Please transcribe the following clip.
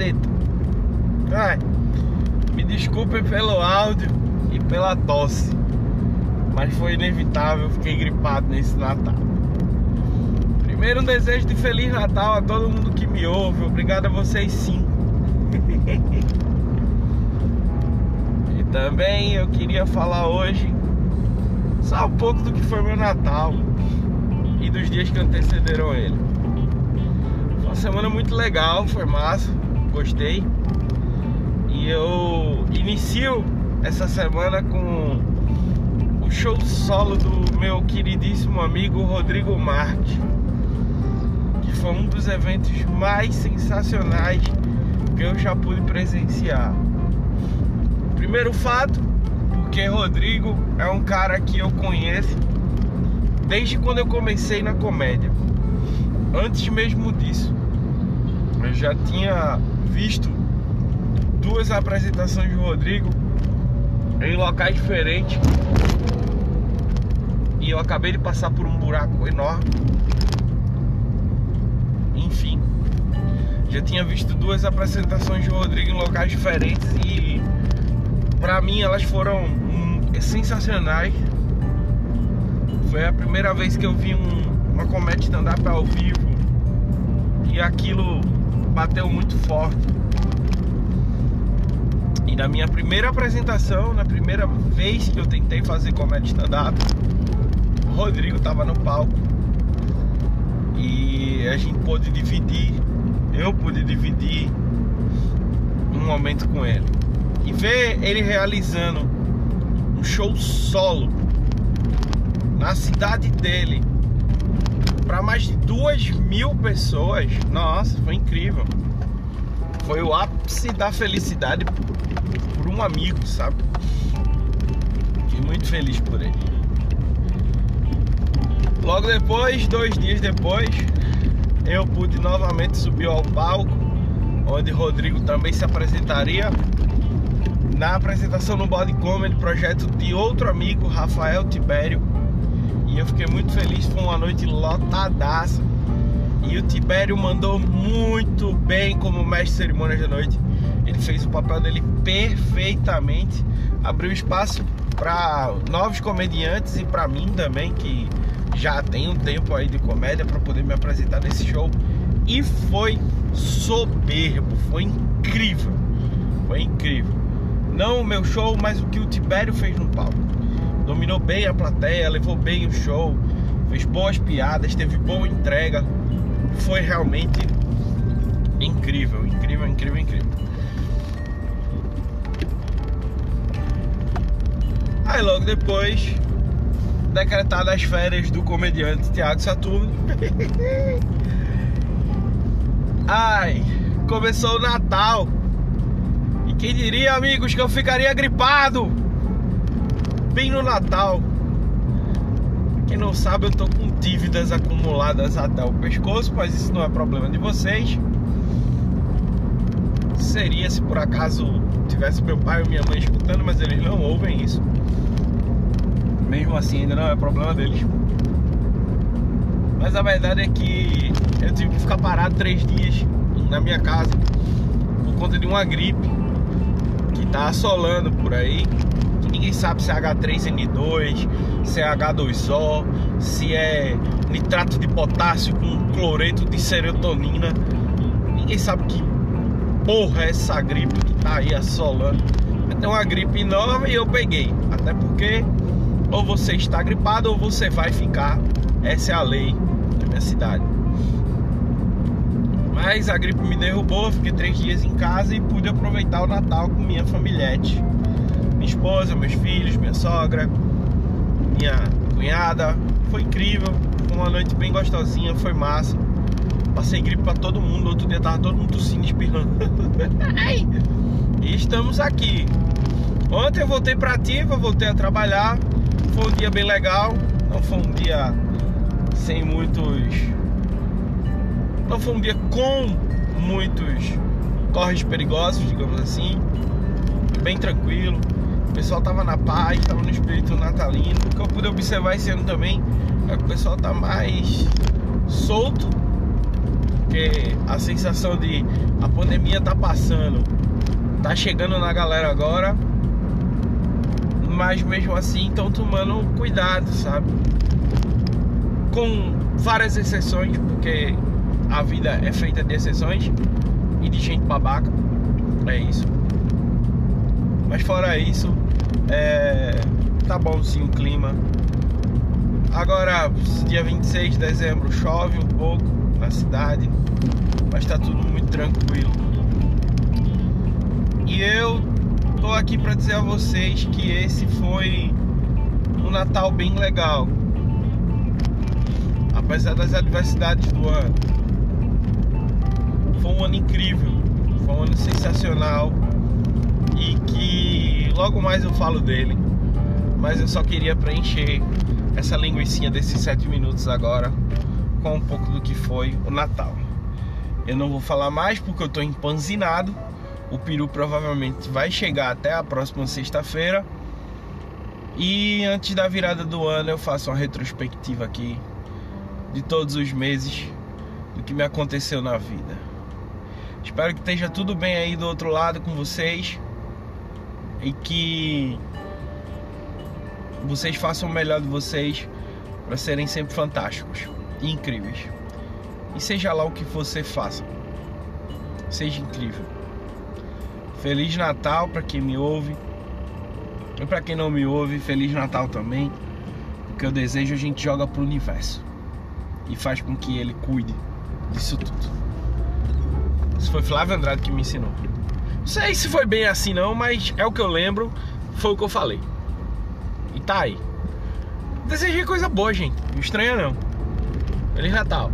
caceta. Ai, me desculpem pelo áudio e pela tosse, mas foi inevitável, fiquei gripado nesse Natal. Primeiro um desejo de Feliz Natal a todo mundo que me ouve, obrigado a vocês sim. e também eu queria falar hoje só um pouco do que foi meu Natal e dos dias que antecederam ele. Foi uma semana muito legal, foi massa, gostei. E eu inicio essa semana com o show solo do meu queridíssimo amigo Rodrigo Marques, que foi um dos eventos mais sensacionais que eu já pude presenciar. Primeiro fato, porque Rodrigo é um cara que eu conheço desde quando eu comecei na comédia. Antes mesmo disso, eu já tinha visto duas apresentações de Rodrigo em locais diferentes. E eu acabei de passar por um buraco enorme. Enfim, já tinha visto duas apresentações de Rodrigo em locais diferentes e para mim elas foram hum, sensacionais. Foi a primeira vez que eu vi um, uma comédia stand-up ao vivo e aquilo bateu muito forte. E na minha primeira apresentação, na primeira vez que eu tentei fazer comédia stand-up, Rodrigo tava no palco. E a gente pôde dividir, eu pude dividir um momento com ele. E ver ele realizando um show solo na cidade dele para mais de duas mil pessoas, nossa, foi incrível. Foi o ápice da felicidade por um amigo, sabe? Fiquei muito feliz por ele. Logo depois, dois dias depois, eu pude novamente subir ao palco, onde Rodrigo também se apresentaria na apresentação no Body Comedy, projeto de outro amigo, Rafael Tibério. E eu fiquei muito feliz, foi uma noite lotadaça. E o Tibério mandou muito bem como mestre de cerimônias da noite. Ele fez o papel dele perfeitamente, abriu espaço para novos comediantes e para mim também, que já tem um tempo aí de comédia para poder me apresentar nesse show. E foi soberbo, foi incrível. Foi incrível. Não o meu show, mas o que o Tibério fez no palco. Dominou bem a plateia, levou bem o show, fez boas piadas, teve boa entrega. Foi realmente incrível, incrível, incrível, incrível. Aí logo depois, decretadas as férias do comediante Tiago Saturno. Ai, começou o Natal. E quem diria, amigos, que eu ficaria gripado bem no Natal. Quem não sabe, eu tô com dívidas acumuladas até o pescoço, mas isso não é problema de vocês. Seria se por acaso tivesse meu pai ou minha mãe escutando, mas eles não ouvem isso. Mesmo assim, ainda não é problema deles. Mas a verdade é que eu tive que ficar parado três dias na minha casa por conta de uma gripe que tá assolando por aí. Ninguém sabe se é H3N2, se é H2O, se é nitrato de potássio com cloreto de serotonina. Ninguém sabe que porra é essa gripe que tá aí assolando. É uma gripe nova e eu peguei. Até porque ou você está gripado ou você vai ficar. Essa é a lei da minha cidade. Mas a gripe me derrubou, fiquei três dias em casa e pude aproveitar o Natal com minha familhete. Esposa, meus filhos, minha sogra, minha cunhada. Foi incrível, foi uma noite bem gostosinha, foi massa. Passei gripe pra todo mundo, outro dia tava todo mundo tossindo, espirrando. e estamos aqui. Ontem eu voltei pra ativa, voltei a trabalhar. Foi um dia bem legal, não foi um dia sem muitos. Não foi um dia com muitos corres perigosos, digamos assim. Bem tranquilo. O pessoal tava na paz, tava no espírito natalino. O que eu pude observar esse ano também é que o pessoal tá mais solto Porque a sensação de a pandemia tá passando, tá chegando na galera agora, mas mesmo assim estão tomando cuidado, sabe? Com várias exceções, porque a vida é feita de exceções e de gente babaca. É isso. Mas fora isso, é... tá bom sim o clima. Agora, dia 26 de dezembro, chove um pouco na cidade, mas tá tudo muito tranquilo. E eu tô aqui para dizer a vocês que esse foi um Natal bem legal. Apesar das adversidades do ano. Foi um ano incrível, foi um ano sensacional e que logo mais eu falo dele. Mas eu só queria preencher essa linguiça desses sete minutos agora com um pouco do que foi o Natal. Eu não vou falar mais porque eu estou empanzinado. O peru provavelmente vai chegar até a próxima sexta-feira. E antes da virada do ano eu faço uma retrospectiva aqui de todos os meses do que me aconteceu na vida. Espero que esteja tudo bem aí do outro lado com vocês e que vocês façam o melhor de vocês para serem sempre fantásticos e incríveis. E seja lá o que você faça, seja incrível. Feliz Natal para quem me ouve. E para quem não me ouve, Feliz Natal também. Porque eu desejo a gente joga pro universo e faz com que ele cuide disso tudo. Isso foi Flávio Andrade que me ensinou. Não sei se foi bem assim não, mas é o que eu lembro, foi o que eu falei. E tá aí. Desejei coisa boa, gente. Não estranha não. Feliz Natal.